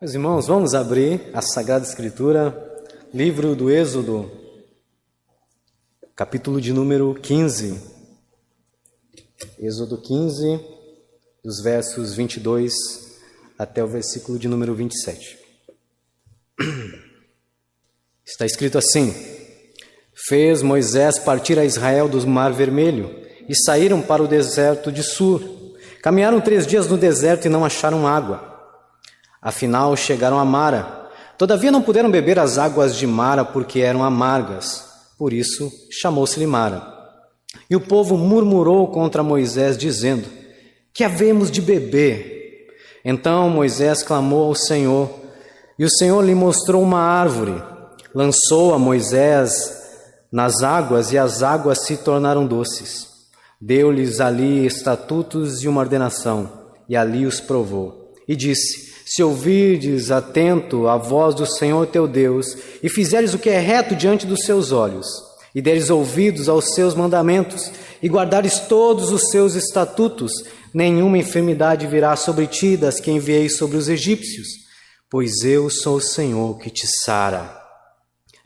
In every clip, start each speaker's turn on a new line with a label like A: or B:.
A: Meus irmãos, vamos abrir a Sagrada Escritura, livro do Êxodo, capítulo de número 15. Êxodo 15, dos versos 22 até o versículo de número 27. Está escrito assim: Fez Moisés partir a Israel do Mar Vermelho e saíram para o deserto de Sur. Caminharam três dias no deserto e não acharam água. Afinal, chegaram a Mara. Todavia não puderam beber as águas de Mara porque eram amargas. Por isso chamou-se-lhe Mara. E o povo murmurou contra Moisés, dizendo: Que havemos de beber? Então Moisés clamou ao Senhor, e o Senhor lhe mostrou uma árvore. Lançou a Moisés nas águas, e as águas se tornaram doces. Deu-lhes ali estatutos e uma ordenação, e ali os provou. E disse: se ouvirdes atento a voz do Senhor teu Deus, e fizeres o que é reto diante dos seus olhos, e deres ouvidos aos seus mandamentos, e guardares todos os seus estatutos, nenhuma enfermidade virá sobre ti das que enviei sobre os egípcios, pois eu sou o Senhor que te sara.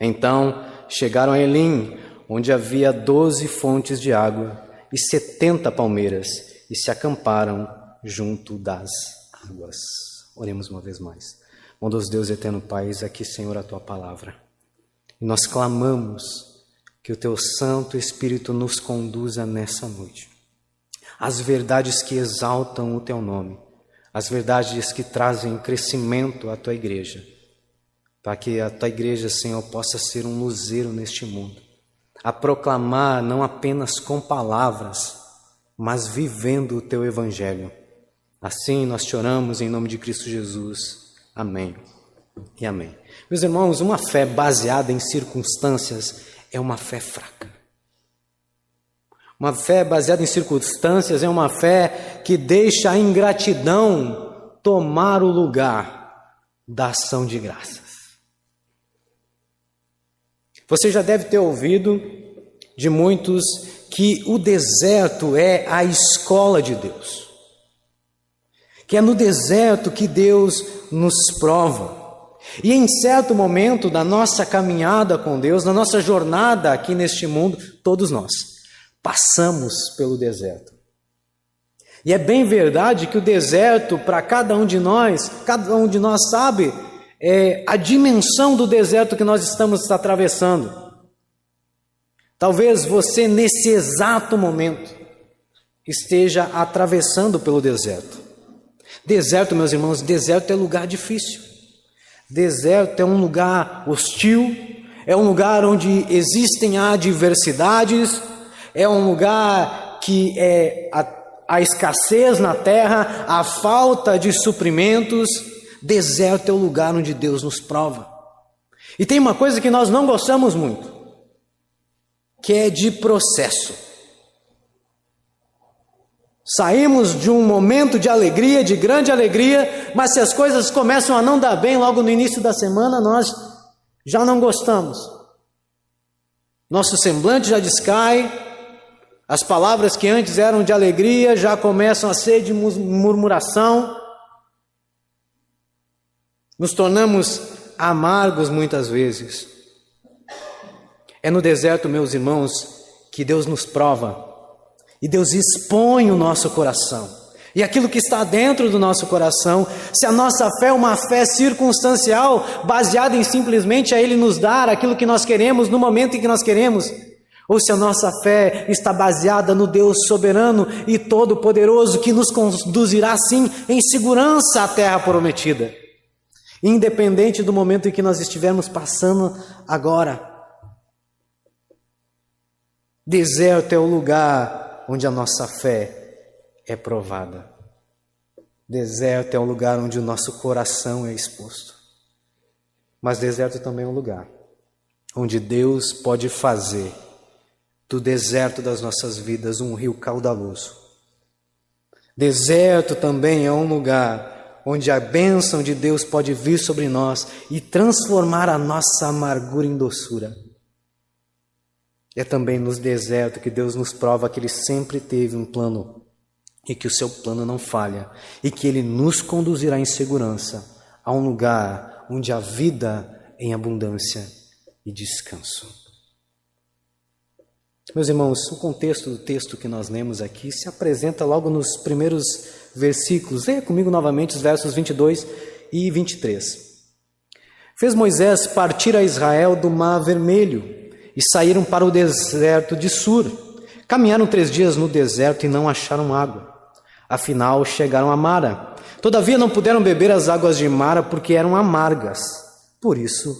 A: Então chegaram a Elim, onde havia doze fontes de água e setenta palmeiras, e se acamparam junto das águas. Oremos uma vez mais. Bondoso Deus eterno Pai, aqui, Senhor, a tua palavra. E nós clamamos que o teu Santo Espírito nos conduza nessa noite. As verdades que exaltam o teu nome, as verdades que trazem crescimento à tua igreja, para que a tua igreja, Senhor, possa ser um luzeiro neste mundo, a proclamar não apenas com palavras, mas vivendo o teu evangelho Assim nós te oramos em nome de Cristo Jesus. Amém e amém. Meus irmãos, uma fé baseada em circunstâncias é uma fé fraca. Uma fé baseada em circunstâncias é uma fé que deixa a ingratidão tomar o lugar da ação de graças. Você já deve ter ouvido de muitos que o deserto é a escola de Deus que é no deserto que Deus nos prova. E em certo momento da nossa caminhada com Deus, na nossa jornada aqui neste mundo, todos nós passamos pelo deserto. E é bem verdade que o deserto, para cada um de nós, cada um de nós sabe é, a dimensão do deserto que nós estamos atravessando. Talvez você, nesse exato momento, esteja atravessando pelo deserto. Deserto, meus irmãos, deserto é lugar difícil. Deserto é um lugar hostil, é um lugar onde existem adversidades, é um lugar que é a, a escassez na terra, a falta de suprimentos. Deserto é o lugar onde Deus nos prova. E tem uma coisa que nós não gostamos muito, que é de processo. Saímos de um momento de alegria, de grande alegria, mas se as coisas começam a não dar bem logo no início da semana, nós já não gostamos. Nosso semblante já descai, as palavras que antes eram de alegria já começam a ser de murmuração. Nos tornamos amargos muitas vezes. É no deserto, meus irmãos, que Deus nos prova e Deus expõe o nosso coração. E aquilo que está dentro do nosso coração, se a nossa fé é uma fé circunstancial, baseada em simplesmente a Ele nos dar aquilo que nós queremos no momento em que nós queremos, ou se a nossa fé está baseada no Deus soberano e todo-poderoso que nos conduzirá sim em segurança à terra prometida, independente do momento em que nós estivermos passando agora. Deserto é o lugar onde a nossa fé é provada. Deserto é um lugar onde o nosso coração é exposto. Mas deserto também é um lugar onde Deus pode fazer do deserto das nossas vidas um rio caudaloso. Deserto também é um lugar onde a bênção de Deus pode vir sobre nós e transformar a nossa amargura em doçura. É também nos desertos que Deus nos prova que Ele sempre teve um plano e que o seu plano não falha e que Ele nos conduzirá em segurança a um lugar onde há vida em abundância e descanso. Meus irmãos, o contexto do texto que nós lemos aqui se apresenta logo nos primeiros versículos. Leia comigo novamente os versos 22 e 23. Fez Moisés partir a Israel do Mar Vermelho e saíram para o deserto de Sur. Caminharam três dias no deserto e não acharam água. Afinal, chegaram a Mara. Todavia não puderam beber as águas de Mara porque eram amargas. Por isso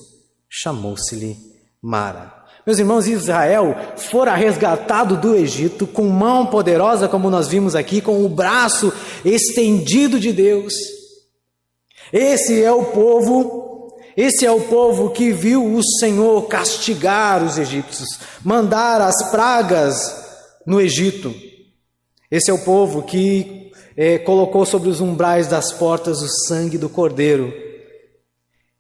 A: chamou-se-lhe Mara. Meus irmãos, Israel fora resgatado do Egito com mão poderosa, como nós vimos aqui, com o braço estendido de Deus. Esse é o povo, esse é o povo que viu o Senhor castigar os egípcios, mandar as pragas no Egito. Esse é o povo que é, colocou sobre os umbrais das portas o sangue do cordeiro.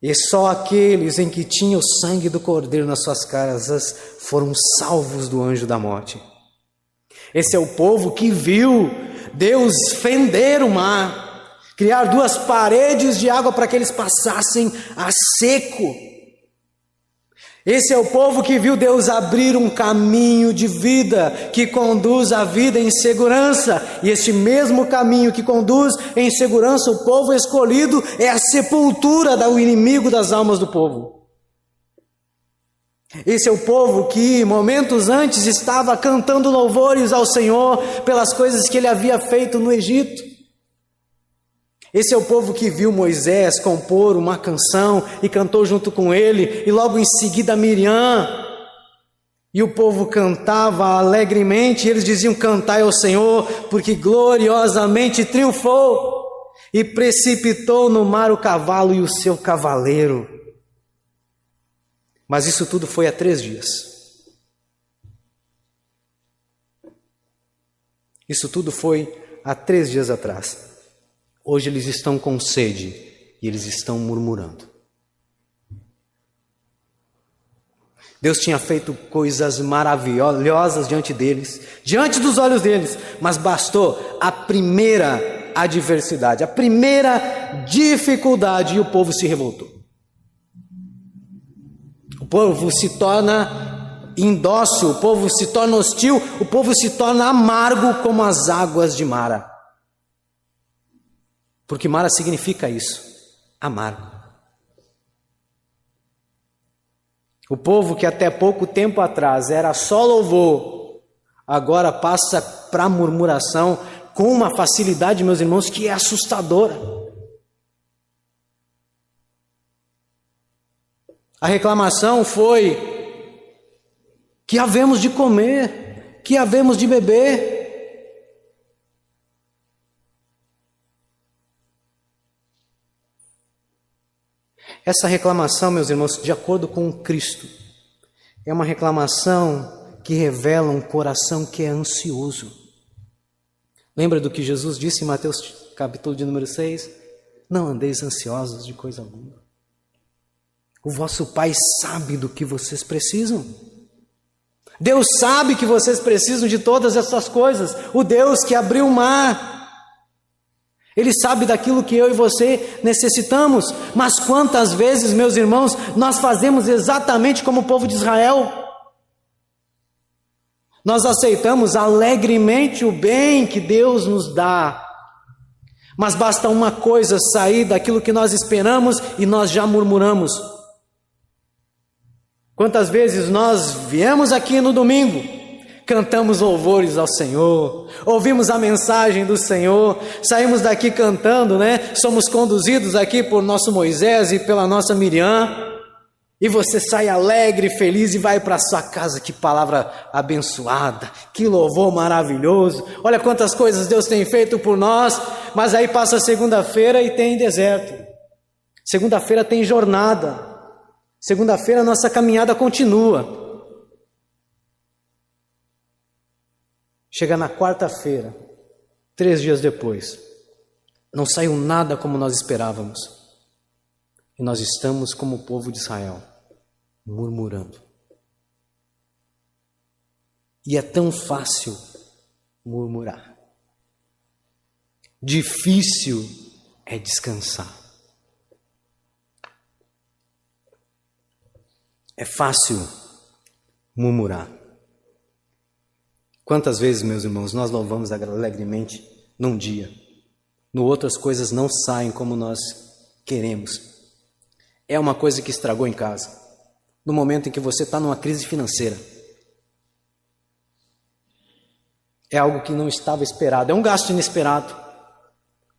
A: E só aqueles em que tinha o sangue do cordeiro nas suas casas foram salvos do anjo da morte. Esse é o povo que viu Deus fender o mar, criar duas paredes de água para que eles passassem a seco. Esse é o povo que viu Deus abrir um caminho de vida que conduz a vida em segurança, e este mesmo caminho que conduz em segurança o povo escolhido é a sepultura do inimigo das almas do povo. Esse é o povo que momentos antes estava cantando louvores ao Senhor pelas coisas que ele havia feito no Egito. Esse é o povo que viu Moisés compor uma canção e cantou junto com ele, e logo em seguida Miriam. E o povo cantava alegremente, e eles diziam: Cantai ao Senhor, porque gloriosamente triunfou e precipitou no mar o cavalo e o seu cavaleiro. Mas isso tudo foi há três dias. Isso tudo foi há três dias atrás. Hoje eles estão com sede e eles estão murmurando. Deus tinha feito coisas maravilhosas diante deles, diante dos olhos deles, mas bastou a primeira adversidade, a primeira dificuldade e o povo se revoltou. O povo se torna indócil, o povo se torna hostil, o povo se torna amargo como as águas de Mara. Porque Mara significa isso, amargo. O povo que até pouco tempo atrás era só louvor, agora passa para murmuração com uma facilidade, meus irmãos, que é assustadora. A reclamação foi que havemos de comer, que havemos de beber. Essa reclamação, meus irmãos, de acordo com Cristo, é uma reclamação que revela um coração que é ansioso. Lembra do que Jesus disse em Mateus capítulo de número 6? Não andeis ansiosos de coisa alguma. O vosso Pai sabe do que vocês precisam. Deus sabe que vocês precisam de todas essas coisas. O Deus que abriu o mar, ele sabe daquilo que eu e você necessitamos, mas quantas vezes, meus irmãos, nós fazemos exatamente como o povo de Israel? Nós aceitamos alegremente o bem que Deus nos dá, mas basta uma coisa sair daquilo que nós esperamos e nós já murmuramos. Quantas vezes nós viemos aqui no domingo, cantamos louvores ao Senhor, ouvimos a mensagem do Senhor, saímos daqui cantando, né? Somos conduzidos aqui por nosso Moisés e pela nossa Miriam. E você sai alegre, feliz e vai para sua casa. Que palavra abençoada, que louvor maravilhoso. Olha quantas coisas Deus tem feito por nós. Mas aí passa segunda-feira e tem deserto. Segunda-feira tem jornada. Segunda-feira nossa caminhada continua. Chega na quarta-feira, três dias depois, não saiu nada como nós esperávamos. E nós estamos como o povo de Israel, murmurando. E é tão fácil murmurar. Difícil é descansar. É fácil murmurar. Quantas vezes, meus irmãos, nós louvamos alegremente num dia, no outro as coisas não saem como nós queremos. É uma coisa que estragou em casa. No momento em que você está numa crise financeira, é algo que não estava esperado, é um gasto inesperado,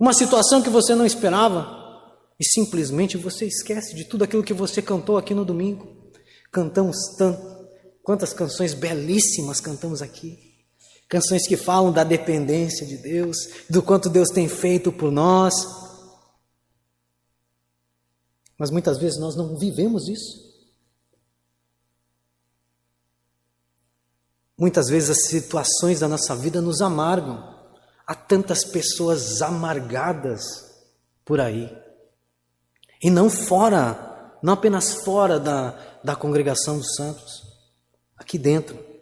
A: uma situação que você não esperava, e simplesmente você esquece de tudo aquilo que você cantou aqui no domingo. Cantamos tanto, quantas canções belíssimas cantamos aqui. Canções que falam da dependência de Deus, do quanto Deus tem feito por nós. Mas muitas vezes nós não vivemos isso. Muitas vezes as situações da nossa vida nos amargam. Há tantas pessoas amargadas por aí. E não fora, não apenas fora da, da congregação dos santos, aqui dentro.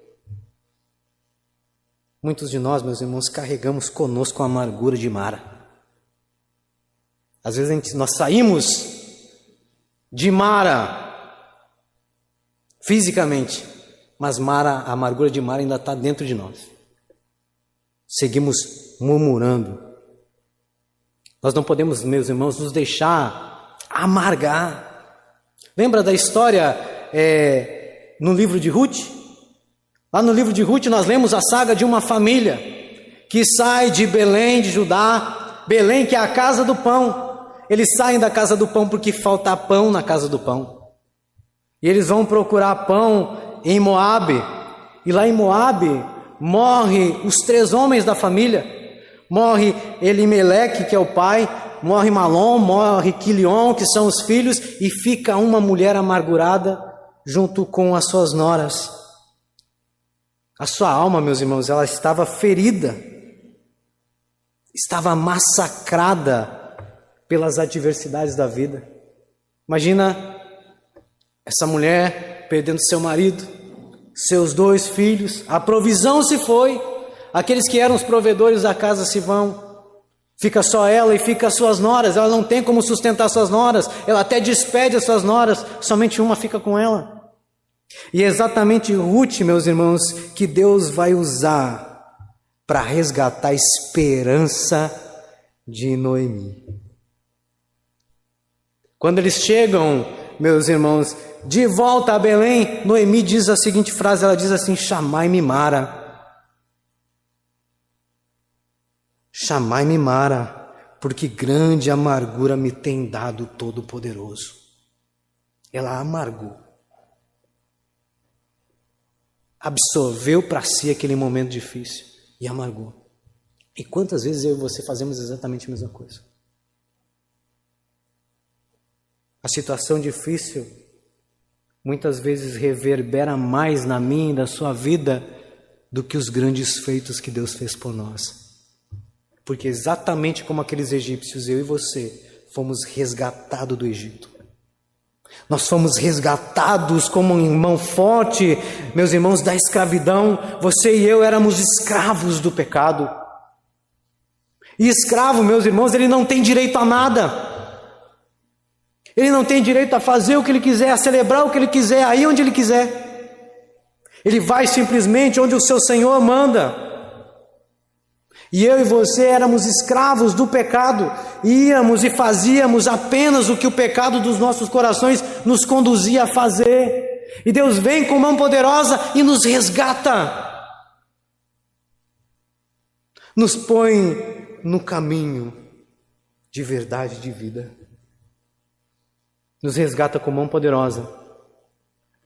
A: Muitos de nós, meus irmãos, carregamos conosco a amargura de Mara. Às vezes gente, nós saímos de Mara fisicamente, mas Mara, a amargura de Mara ainda está dentro de nós. Seguimos murmurando. Nós não podemos, meus irmãos, nos deixar amargar. Lembra da história é, no livro de Ruth? Lá no livro de Ruth nós lemos a saga de uma família que sai de Belém de Judá, Belém que é a casa do pão. Eles saem da casa do pão porque falta pão na casa do pão. E eles vão procurar pão em Moabe. E lá em Moabe morre os três homens da família. Morre Elimeleque, que é o pai, morre Malom, morre Quilion, que são os filhos, e fica uma mulher amargurada junto com as suas noras. A sua alma, meus irmãos, ela estava ferida, estava massacrada pelas adversidades da vida. Imagina essa mulher perdendo seu marido, seus dois filhos, a provisão se foi, aqueles que eram os provedores da casa se vão. Fica só ela e fica as suas noras. Ela não tem como sustentar suas noras. Ela até despede as suas noras, somente uma fica com ela. E é exatamente Ruth, meus irmãos, que Deus vai usar para resgatar a esperança de Noemi. Quando eles chegam, meus irmãos, de volta a Belém, Noemi diz a seguinte frase: ela diz assim: Chamai-me Mara. Chamai-me Mara, porque grande amargura me tem dado Todo-Poderoso. Ela amargou. Absorveu para si aquele momento difícil e amargou. E quantas vezes eu e você fazemos exatamente a mesma coisa? A situação difícil muitas vezes reverbera mais na minha e na sua vida do que os grandes feitos que Deus fez por nós. Porque exatamente como aqueles egípcios, eu e você fomos resgatados do Egito. Nós fomos resgatados como um irmão forte, meus irmãos, da escravidão. Você e eu éramos escravos do pecado. E escravo, meus irmãos, ele não tem direito a nada. Ele não tem direito a fazer o que ele quiser, a celebrar o que ele quiser, aí onde ele quiser. Ele vai simplesmente onde o seu Senhor manda. E eu e você éramos escravos do pecado, íamos e fazíamos apenas o que o pecado dos nossos corações nos conduzia a fazer. E Deus vem com mão poderosa e nos resgata, nos põe no caminho de verdade de vida nos resgata com mão poderosa.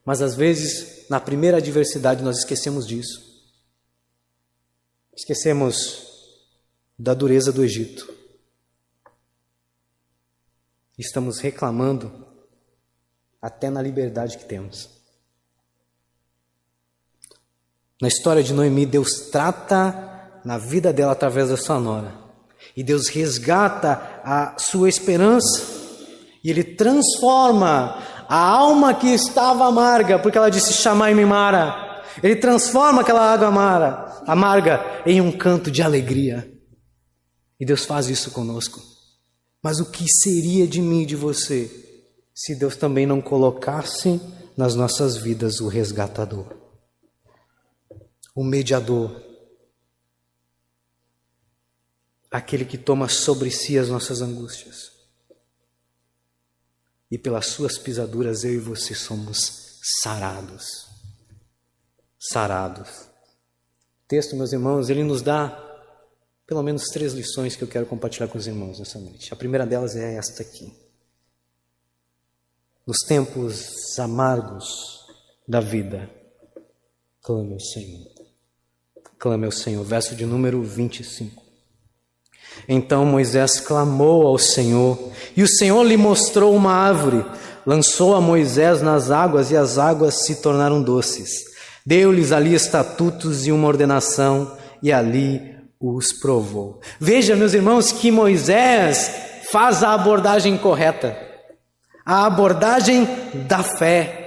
A: Mas às vezes, na primeira adversidade, nós esquecemos disso. Esquecemos da dureza do Egito. Estamos reclamando até na liberdade que temos. Na história de Noemi, Deus trata na vida dela através da sua nora. E Deus resgata a sua esperança e ele transforma a alma que estava amarga, porque ela disse: Chamai-me Mara. Ele transforma aquela água amarga, amarga em um canto de alegria. E Deus faz isso conosco. Mas o que seria de mim e de você se Deus também não colocasse nas nossas vidas o resgatador, o mediador, aquele que toma sobre si as nossas angústias. E pelas suas pisaduras eu e você somos sarados. Sarados. O texto, meus irmãos, ele nos dá pelo menos três lições que eu quero compartilhar com os irmãos nessa noite. A primeira delas é esta aqui. Nos tempos amargos da vida, clame ao Senhor. Clame ao Senhor. Verso de número 25. Então Moisés clamou ao Senhor, e o Senhor lhe mostrou uma árvore. Lançou a Moisés nas águas, e as águas se tornaram doces. Deu-lhes ali estatutos e uma ordenação, e ali os provou. Veja, meus irmãos, que Moisés faz a abordagem correta, a abordagem da fé.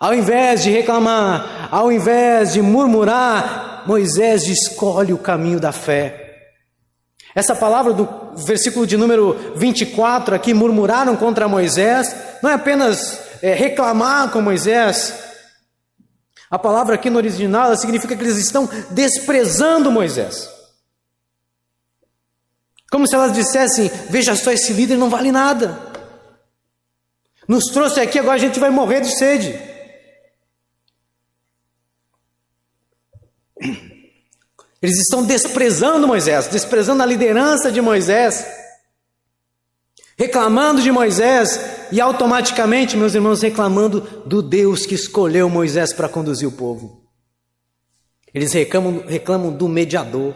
A: Ao invés de reclamar, ao invés de murmurar, Moisés escolhe o caminho da fé. Essa palavra do versículo de número 24 aqui, murmuraram contra Moisés, não é apenas é, reclamar com Moisés. A palavra aqui no original significa que eles estão desprezando Moisés. Como se elas dissessem: Veja só, esse líder não vale nada. Nos trouxe aqui, agora a gente vai morrer de sede. Eles estão desprezando Moisés, desprezando a liderança de Moisés, reclamando de Moisés e automaticamente, meus irmãos, reclamando do Deus que escolheu Moisés para conduzir o povo. Eles reclamam, reclamam do mediador.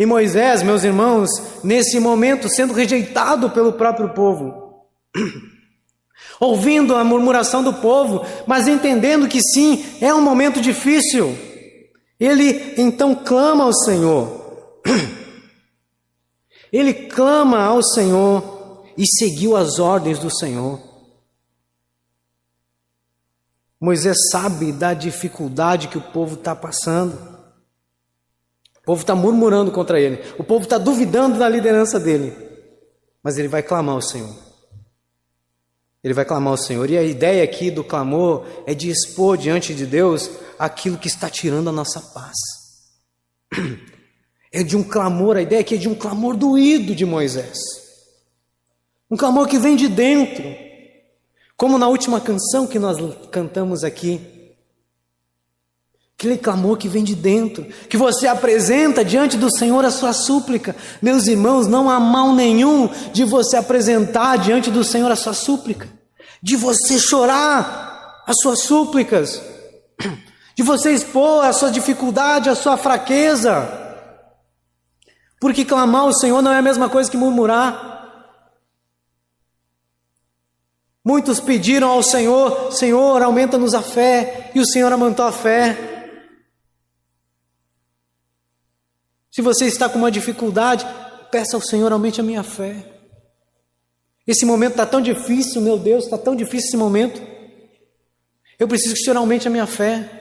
A: E Moisés, meus irmãos, nesse momento sendo rejeitado pelo próprio povo, ouvindo a murmuração do povo, mas entendendo que sim, é um momento difícil. Ele então clama ao Senhor. Ele clama ao Senhor e seguiu as ordens do Senhor. Moisés sabe da dificuldade que o povo está passando. O povo está murmurando contra ele. O povo está duvidando da liderança dele. Mas ele vai clamar ao Senhor. Ele vai clamar ao Senhor. E a ideia aqui do clamor é de expor diante de Deus aquilo que está tirando a nossa paz. É de um clamor, a ideia aqui é de um clamor doído de Moisés. Um clamor que vem de dentro. Como na última canção que nós cantamos aqui. Aquele clamor que vem de dentro, que você apresenta diante do Senhor a sua súplica. Meus irmãos, não há mal nenhum de você apresentar diante do Senhor a sua súplica, de você chorar as suas súplicas, de você expor a sua dificuldade, a sua fraqueza. Porque clamar ao Senhor não é a mesma coisa que murmurar. Muitos pediram ao Senhor: Senhor, aumenta-nos a fé, e o Senhor aumentou a fé. Se você está com uma dificuldade, peça ao Senhor, aumente a minha fé. Esse momento está tão difícil, meu Deus, está tão difícil esse momento. Eu preciso que o Senhor aumente a minha fé.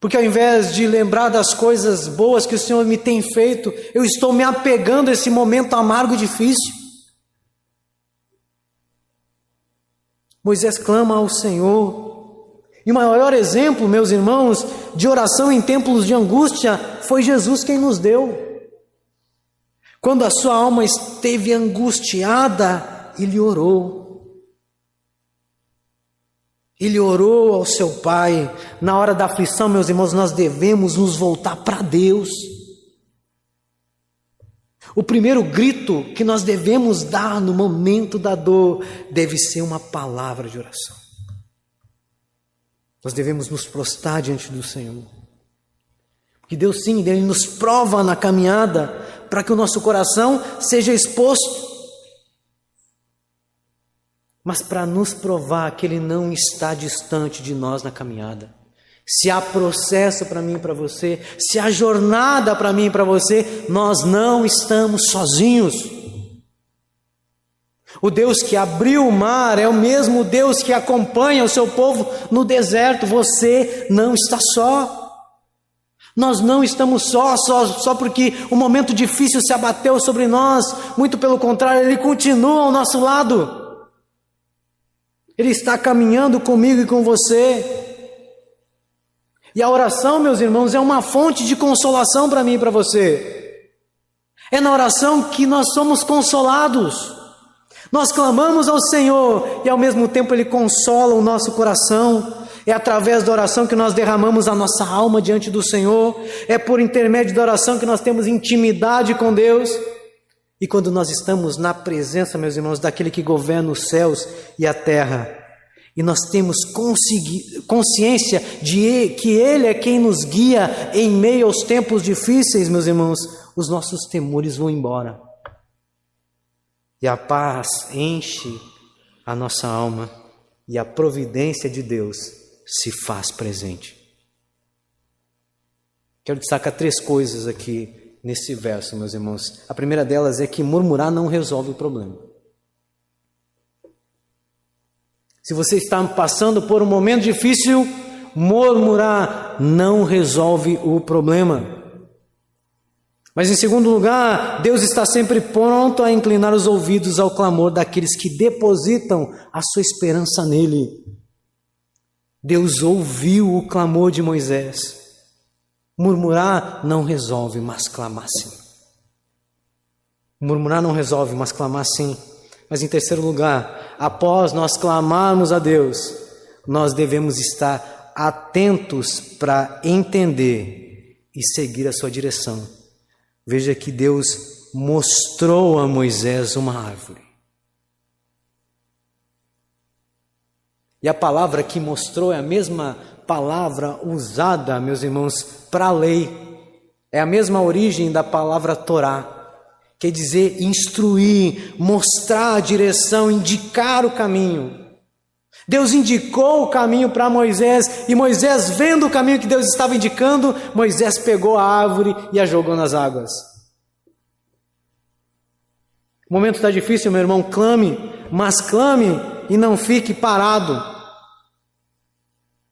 A: Porque ao invés de lembrar das coisas boas que o Senhor me tem feito, eu estou me apegando a esse momento amargo e difícil. Moisés clama ao Senhor e o maior exemplo, meus irmãos, de oração em tempos de angústia foi Jesus quem nos deu. Quando a sua alma esteve angustiada, ele orou. Ele orou ao seu Pai. Na hora da aflição, meus irmãos, nós devemos nos voltar para Deus. O primeiro grito que nós devemos dar no momento da dor deve ser uma palavra de oração. Nós devemos nos prostrar diante do Senhor. Porque Deus sim, Ele nos prova na caminhada para que o nosso coração seja exposto. Mas para nos provar que Ele não está distante de nós na caminhada. Se há processo para mim e para você, se há jornada para mim e para você, nós não estamos sozinhos. O Deus que abriu o mar é o mesmo Deus que acompanha o seu povo no deserto. Você não está só. Nós não estamos só, só, só porque o momento difícil se abateu sobre nós. Muito pelo contrário, Ele continua ao nosso lado. Ele está caminhando comigo e com você. E a oração, meus irmãos, é uma fonte de consolação para mim e para você. É na oração que nós somos consolados. Nós clamamos ao Senhor e ao mesmo tempo Ele consola o nosso coração. É através da oração que nós derramamos a nossa alma diante do Senhor. É por intermédio da oração que nós temos intimidade com Deus. E quando nós estamos na presença, meus irmãos, daquele que governa os céus e a terra, e nós temos consciência de que Ele é quem nos guia em meio aos tempos difíceis, meus irmãos, os nossos temores vão embora. E a paz enche a nossa alma e a providência de Deus se faz presente. Quero destacar três coisas aqui nesse verso, meus irmãos. A primeira delas é que murmurar não resolve o problema. Se você está passando por um momento difícil, murmurar não resolve o problema. Mas em segundo lugar, Deus está sempre pronto a inclinar os ouvidos ao clamor daqueles que depositam a sua esperança nele. Deus ouviu o clamor de Moisés. Murmurar não resolve, mas clamar sim. Murmurar não resolve, mas clamar sim. Mas em terceiro lugar, após nós clamarmos a Deus, nós devemos estar atentos para entender e seguir a sua direção. Veja que Deus mostrou a Moisés uma árvore. E a palavra que mostrou é a mesma palavra usada, meus irmãos, para a lei. É a mesma origem da palavra Torá. Quer dizer, instruir, mostrar a direção, indicar o caminho. Deus indicou o caminho para Moisés, e Moisés, vendo o caminho que Deus estava indicando, Moisés pegou a árvore e a jogou nas águas. O momento está difícil, meu irmão, clame, mas clame e não fique parado.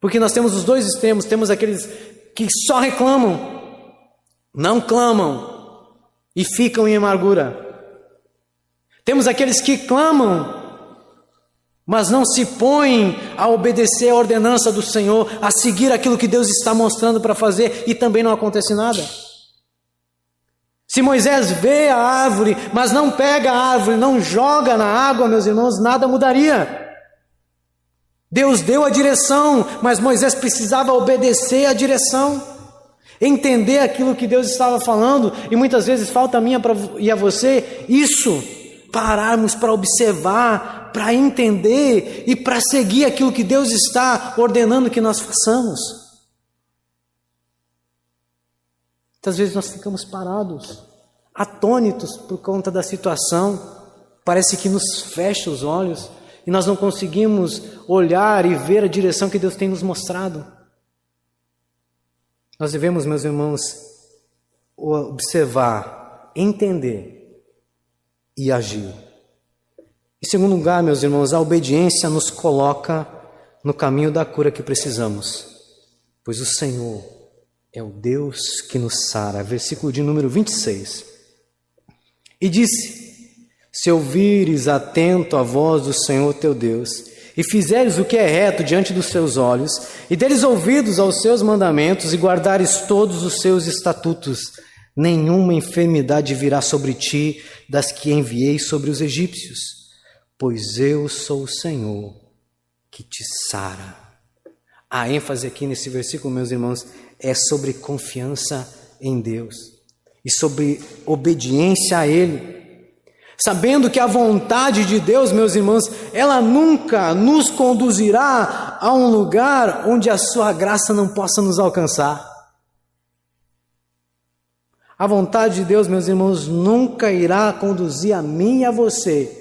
A: Porque nós temos os dois extremos: temos aqueles que só reclamam, não clamam e ficam em amargura. Temos aqueles que clamam, mas não se põem a obedecer a ordenança do Senhor, a seguir aquilo que Deus está mostrando para fazer e também não acontece nada. Se Moisés vê a árvore, mas não pega a árvore, não joga na água, meus irmãos, nada mudaria. Deus deu a direção, mas Moisés precisava obedecer a direção, entender aquilo que Deus estava falando, e muitas vezes falta a mim e a você isso, pararmos para observar, para entender e para seguir aquilo que Deus está ordenando que nós façamos. Muitas vezes nós ficamos parados, atônitos por conta da situação, parece que nos fecha os olhos e nós não conseguimos olhar e ver a direção que Deus tem nos mostrado. Nós devemos, meus irmãos, observar, entender e agir. Em segundo lugar, meus irmãos, a obediência nos coloca no caminho da cura que precisamos, pois o Senhor é o Deus que nos sara. Versículo de número 26. E disse: se ouvires atento a voz do Senhor teu Deus, e fizeres o que é reto diante dos seus olhos, e deres ouvidos aos seus mandamentos, e guardares todos os seus estatutos, nenhuma enfermidade virá sobre ti das que enviei sobre os egípcios, pois eu sou o Senhor que te sara. A ênfase aqui nesse versículo, meus irmãos, é sobre confiança em Deus e sobre obediência a Ele sabendo que a vontade de Deus, meus irmãos, ela nunca nos conduzirá a um lugar onde a sua graça não possa nos alcançar. A vontade de Deus, meus irmãos, nunca irá conduzir a mim e a você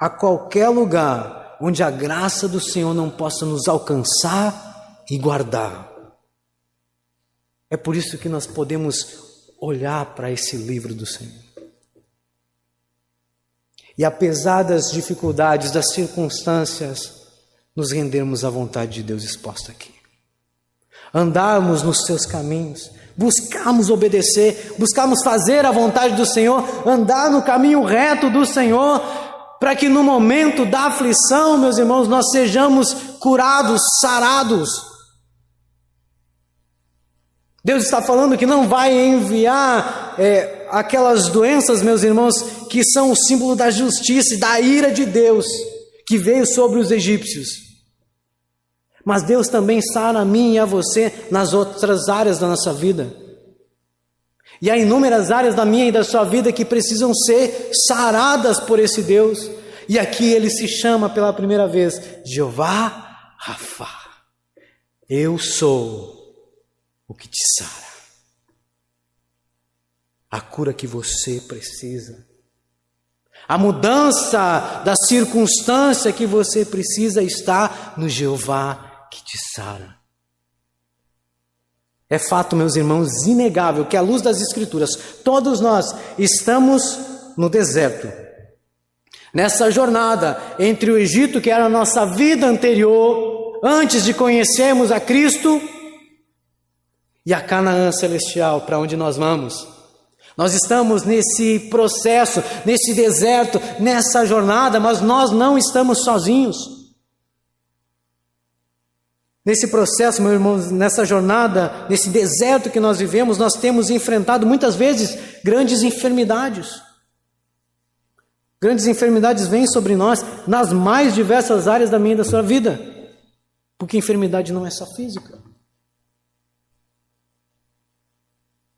A: a qualquer lugar onde a graça do Senhor não possa nos alcançar e guardar. É por isso que nós podemos olhar para esse livro do Senhor e apesar das dificuldades, das circunstâncias, nos rendermos à vontade de Deus exposta aqui. Andarmos nos seus caminhos, buscarmos obedecer, buscarmos fazer a vontade do Senhor, andar no caminho reto do Senhor, para que no momento da aflição, meus irmãos, nós sejamos curados, sarados. Deus está falando que não vai enviar é, aquelas doenças, meus irmãos, que são o símbolo da justiça e da ira de Deus que veio sobre os egípcios. Mas Deus também sara a mim e a você nas outras áreas da nossa vida. E há inúmeras áreas da minha e da sua vida que precisam ser saradas por esse Deus. E aqui ele se chama pela primeira vez Jeová Rafa. Eu sou o que te sara. A cura que você precisa. A mudança da circunstância que você precisa está no Jeová que te sara. É fato, meus irmãos, inegável que, à luz das Escrituras, todos nós estamos no deserto. Nessa jornada entre o Egito, que era a nossa vida anterior, antes de conhecermos a Cristo, e a Canaã celestial, para onde nós vamos. Nós estamos nesse processo, nesse deserto, nessa jornada, mas nós não estamos sozinhos. Nesse processo, meus irmãos, nessa jornada, nesse deserto que nós vivemos, nós temos enfrentado muitas vezes grandes enfermidades. Grandes enfermidades vêm sobre nós nas mais diversas áreas da minha e da sua vida. Porque enfermidade não é só física.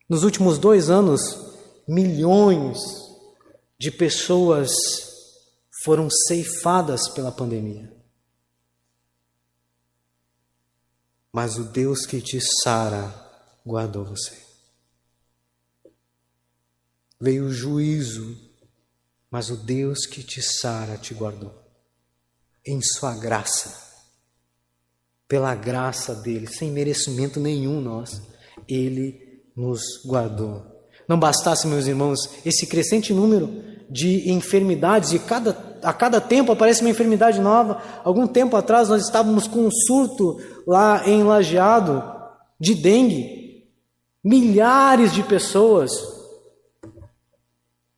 A: Nos últimos dois anos, milhões de pessoas foram ceifadas pela pandemia. Mas o Deus que te sara guardou você. Veio o juízo, mas o Deus que te sara te guardou. Em Sua graça, pela graça dele, sem merecimento nenhum nós, ele nos guardou. Não bastasse, meus irmãos, esse crescente número de enfermidades, e cada, a cada tempo aparece uma enfermidade nova. Algum tempo atrás nós estávamos com um surto lá em Lajeado de dengue. Milhares de pessoas,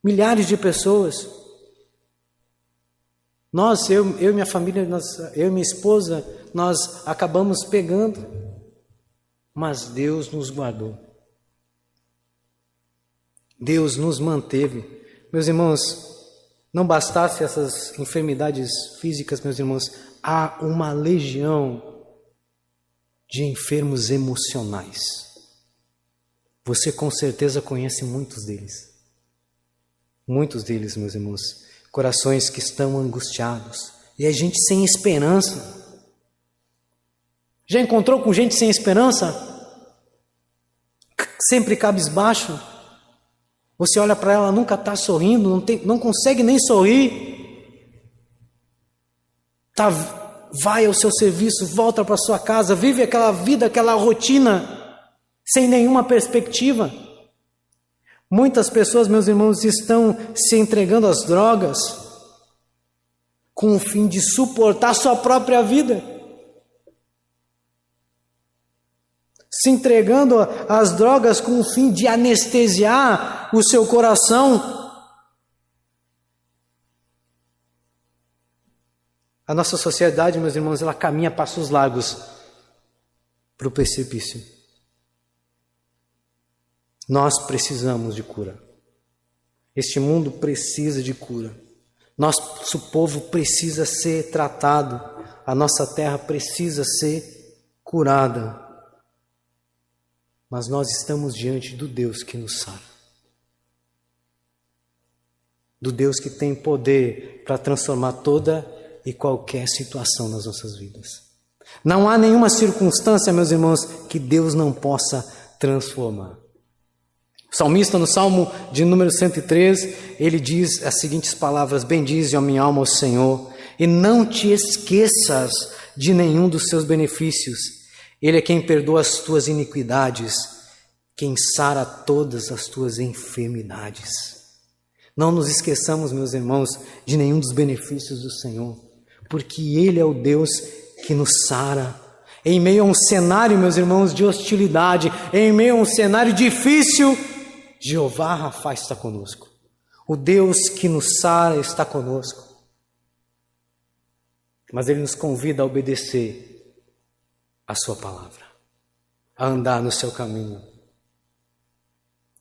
A: milhares de pessoas. Nós, eu, eu e minha família, nós, eu e minha esposa, nós acabamos pegando, mas Deus nos guardou. Deus nos manteve. Meus irmãos, não bastasse essas enfermidades físicas, meus irmãos, há uma legião de enfermos emocionais. Você com certeza conhece muitos deles. Muitos deles, meus irmãos, corações que estão angustiados e a gente sem esperança. Já encontrou com gente sem esperança? Sempre cabisbaixo? Você olha para ela, nunca está sorrindo, não, tem, não consegue nem sorrir. Tá, vai ao seu serviço, volta para sua casa, vive aquela vida, aquela rotina, sem nenhuma perspectiva. Muitas pessoas, meus irmãos, estão se entregando às drogas com o fim de suportar sua própria vida. Se entregando às drogas com o fim de anestesiar o seu coração. A nossa sociedade, meus irmãos, ela caminha passos largos para o precipício. Nós precisamos de cura. Este mundo precisa de cura. Nosso povo precisa ser tratado. A nossa terra precisa ser curada mas nós estamos diante do Deus que nos sara. Do Deus que tem poder para transformar toda e qualquer situação nas nossas vidas. Não há nenhuma circunstância, meus irmãos, que Deus não possa transformar. O salmista, no Salmo de número 103, ele diz as seguintes palavras: Bendize, a minha alma, o Senhor, e não te esqueças de nenhum dos seus benefícios ele é quem perdoa as tuas iniquidades, quem sara todas as tuas enfermidades. Não nos esqueçamos, meus irmãos, de nenhum dos benefícios do Senhor, porque Ele é o Deus que nos sara. Em meio a um cenário, meus irmãos, de hostilidade, em meio a um cenário difícil, Jeová Rafa está conosco. O Deus que nos sara está conosco. mas Ele nos convida a obedecer a Sua palavra, a andar no seu caminho.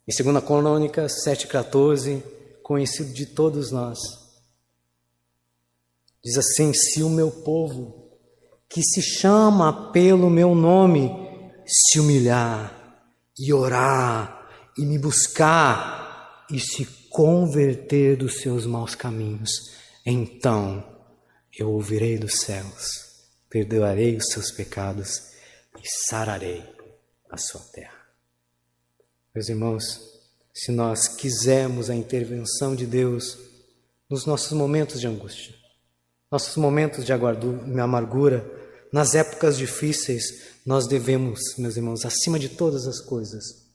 A: Em 2 Crônica 7,14, conhecido de todos nós, diz assim: Se o meu povo, que se chama pelo meu nome, se humilhar e orar e me buscar e se converter dos seus maus caminhos, então eu ouvirei dos céus, perdoarei os seus pecados e sararei a sua terra. Meus irmãos, se nós quisermos a intervenção de Deus nos nossos momentos de angústia, nossos momentos de amargura, nas épocas difíceis, nós devemos, meus irmãos, acima de todas as coisas,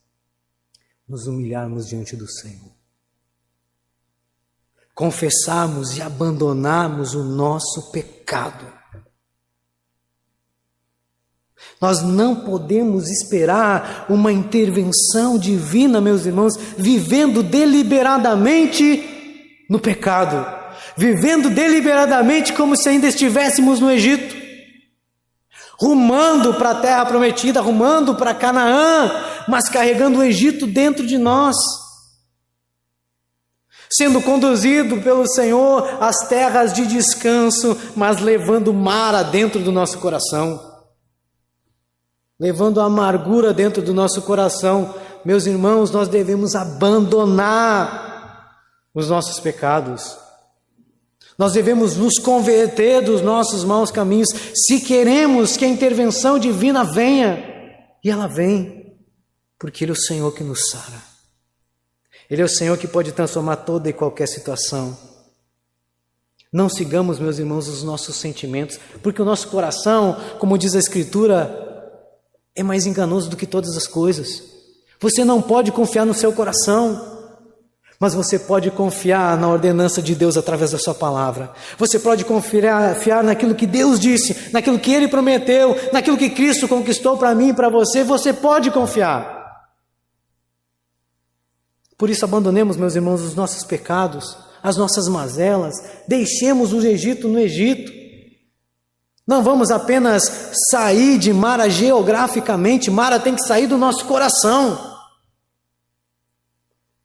A: nos humilharmos diante do Senhor confessarmos e abandonarmos o nosso pecado. Nós não podemos esperar uma intervenção divina, meus irmãos, vivendo deliberadamente no pecado, vivendo deliberadamente como se ainda estivéssemos no Egito, rumando para a terra prometida, rumando para Canaã, mas carregando o Egito dentro de nós sendo conduzido pelo Senhor às terras de descanso, mas levando mara dentro do nosso coração, levando amargura dentro do nosso coração. Meus irmãos, nós devemos abandonar os nossos pecados. Nós devemos nos converter dos nossos maus caminhos se queremos que a intervenção divina venha. E ela vem, porque Ele é o Senhor que nos sara. Ele é o Senhor que pode transformar toda e qualquer situação. Não sigamos, meus irmãos, os nossos sentimentos, porque o nosso coração, como diz a Escritura, é mais enganoso do que todas as coisas. Você não pode confiar no seu coração, mas você pode confiar na ordenança de Deus através da Sua palavra. Você pode confiar, naquilo que Deus disse, naquilo que Ele prometeu, naquilo que Cristo conquistou para mim e para você. Você pode confiar. Por isso, abandonemos, meus irmãos, os nossos pecados, as nossas mazelas, deixemos o Egito no Egito. Não vamos apenas sair de Mara geograficamente, Mara tem que sair do nosso coração.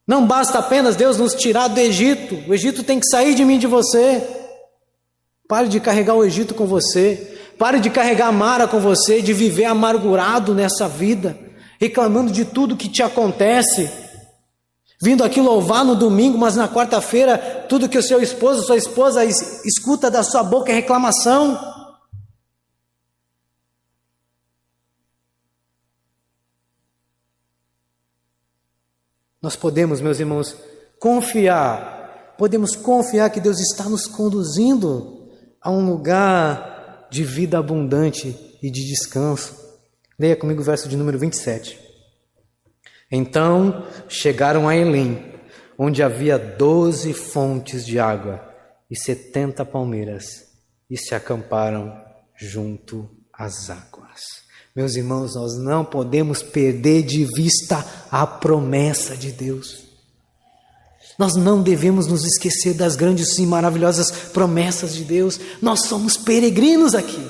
A: Não basta apenas Deus nos tirar do Egito, o Egito tem que sair de mim de você. Pare de carregar o Egito com você, pare de carregar Mara com você, de viver amargurado nessa vida, reclamando de tudo que te acontece Vindo aqui louvar no domingo, mas na quarta-feira, tudo que o seu esposo, sua esposa escuta da sua boca é reclamação. Nós podemos, meus irmãos, confiar, podemos confiar que Deus está nos conduzindo a um lugar de vida abundante e de descanso. Leia comigo o verso de número 27. Então chegaram a Elim, onde havia doze fontes de água e setenta palmeiras, e se acamparam junto às águas. Meus irmãos, nós não podemos perder de vista a promessa de Deus. Nós não devemos nos esquecer das grandes e maravilhosas promessas de Deus. Nós somos peregrinos aqui.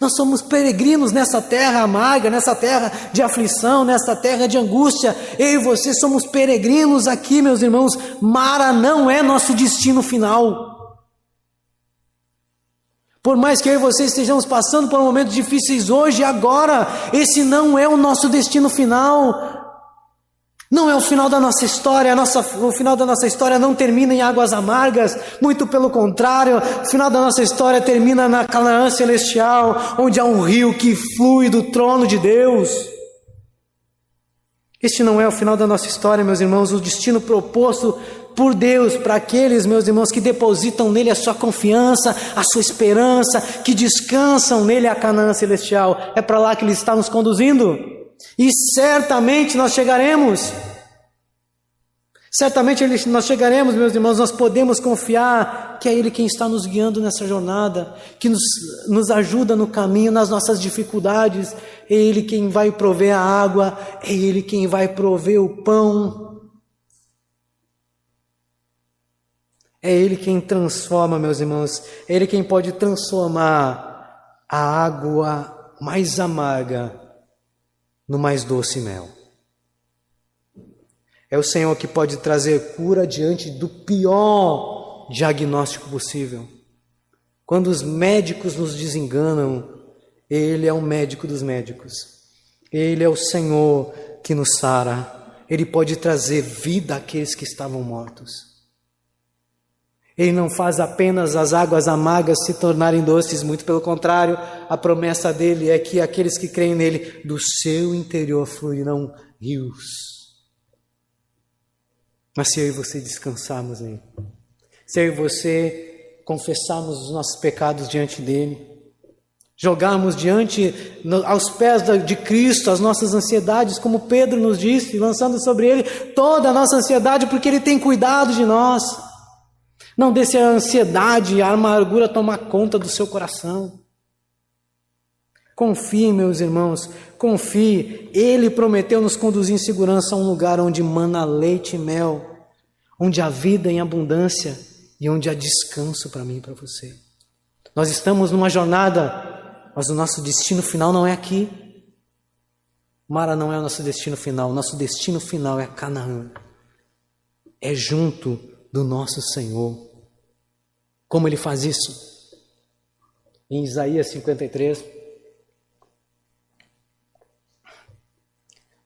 A: Nós somos peregrinos nessa terra amarga, nessa terra de aflição, nessa terra de angústia. Eu e você somos peregrinos aqui, meus irmãos. Mara não é nosso destino final. Por mais que eu e você estejamos passando por momentos difíceis hoje e agora, esse não é o nosso destino final. Não é o final da nossa história, nossa, o final da nossa história não termina em águas amargas, muito pelo contrário, o final da nossa história termina na Canaã celestial, onde há um rio que flui do trono de Deus. Este não é o final da nossa história, meus irmãos, o destino proposto por Deus para aqueles, meus irmãos, que depositam nele a sua confiança, a sua esperança, que descansam nele a Canaã celestial. É para lá que ele está nos conduzindo. E certamente nós chegaremos. Certamente nós chegaremos, meus irmãos, nós podemos confiar que é Ele quem está nos guiando nessa jornada, que nos, nos ajuda no caminho, nas nossas dificuldades, é Ele quem vai prover a água, é Ele quem vai prover o pão. É Ele quem transforma, meus irmãos. É Ele quem pode transformar a água mais amarga no mais doce mel. É o Senhor que pode trazer cura diante do pior diagnóstico possível. Quando os médicos nos desenganam, Ele é o médico dos médicos. Ele é o Senhor que nos sara. Ele pode trazer vida àqueles que estavam mortos. Ele não faz apenas as águas amargas se tornarem doces, muito pelo contrário, a promessa dele é que aqueles que creem nele, do seu interior fluirão rios. Mas se eu e você descansarmos nele, se eu e você confessarmos os nossos pecados diante dele, jogarmos diante, aos pés de Cristo, as nossas ansiedades, como Pedro nos disse, lançando sobre ele toda a nossa ansiedade, porque ele tem cuidado de nós. Não deixe a ansiedade e a amargura tomar conta do seu coração. Confie, meus irmãos, confie. Ele prometeu nos conduzir em segurança a um lugar onde mana leite e mel, onde há vida em abundância e onde há descanso para mim e para você. Nós estamos numa jornada, mas o nosso destino final não é aqui. Mara não é o nosso destino final, o nosso destino final é Canaã. É junto do nosso Senhor. Como ele faz isso? Em Isaías 53,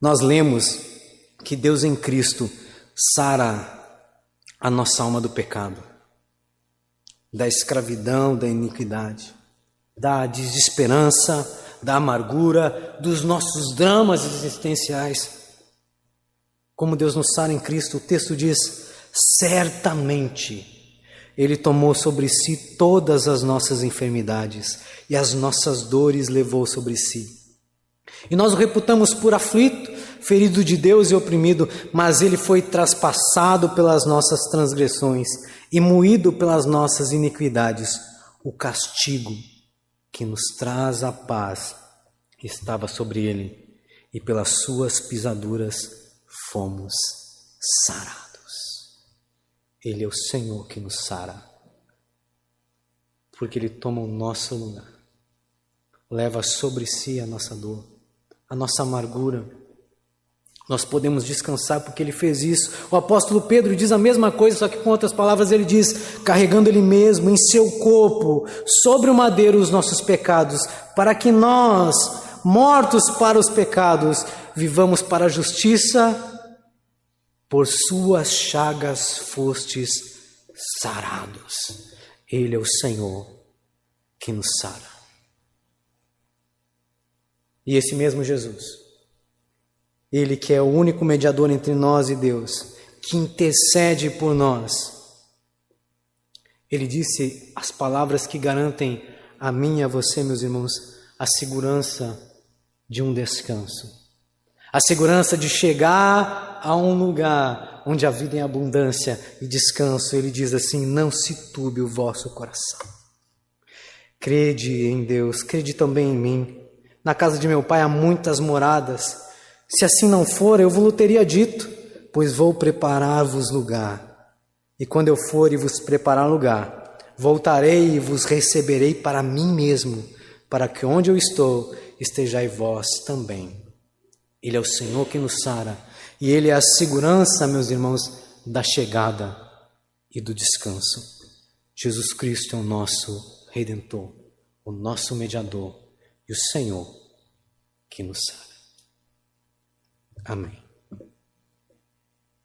A: nós lemos que Deus em Cristo sara a nossa alma do pecado, da escravidão, da iniquidade, da desesperança, da amargura, dos nossos dramas existenciais. Como Deus nos sara em Cristo, o texto diz: certamente ele tomou sobre si todas as nossas enfermidades e as nossas dores levou sobre si. E nós o reputamos por aflito, ferido de Deus e oprimido, mas ele foi traspassado pelas nossas transgressões e moído pelas nossas iniquidades. O castigo que nos traz a paz estava sobre ele, e pelas suas pisaduras fomos sarados. Ele é o Senhor que nos sara, porque Ele toma o nosso lugar, leva sobre si a nossa dor, a nossa amargura. Nós podemos descansar porque Ele fez isso. O apóstolo Pedro diz a mesma coisa, só que com outras palavras ele diz: carregando Ele mesmo em seu corpo, sobre o madeiro, os nossos pecados, para que nós, mortos para os pecados, vivamos para a justiça por suas chagas fostes sarados. Ele é o Senhor que nos sara. E esse mesmo Jesus, ele que é o único mediador entre nós e Deus, que intercede por nós, ele disse as palavras que garantem a mim e a você, meus irmãos, a segurança de um descanso. A segurança de chegar a um lugar onde a vida em abundância e descanso. Ele diz assim: Não se turbe o vosso coração. Crede em Deus, crede também em mim. Na casa de meu pai há muitas moradas. Se assim não for, eu vos teria dito, pois vou preparar-vos lugar. E quando eu for e vos preparar lugar, voltarei e vos receberei para mim mesmo, para que onde eu estou estejais vós também. Ele é o Senhor que nos sara. E Ele é a segurança, meus irmãos, da chegada e do descanso. Jesus Cristo é o nosso redentor, o nosso mediador e o Senhor que nos sara. Amém.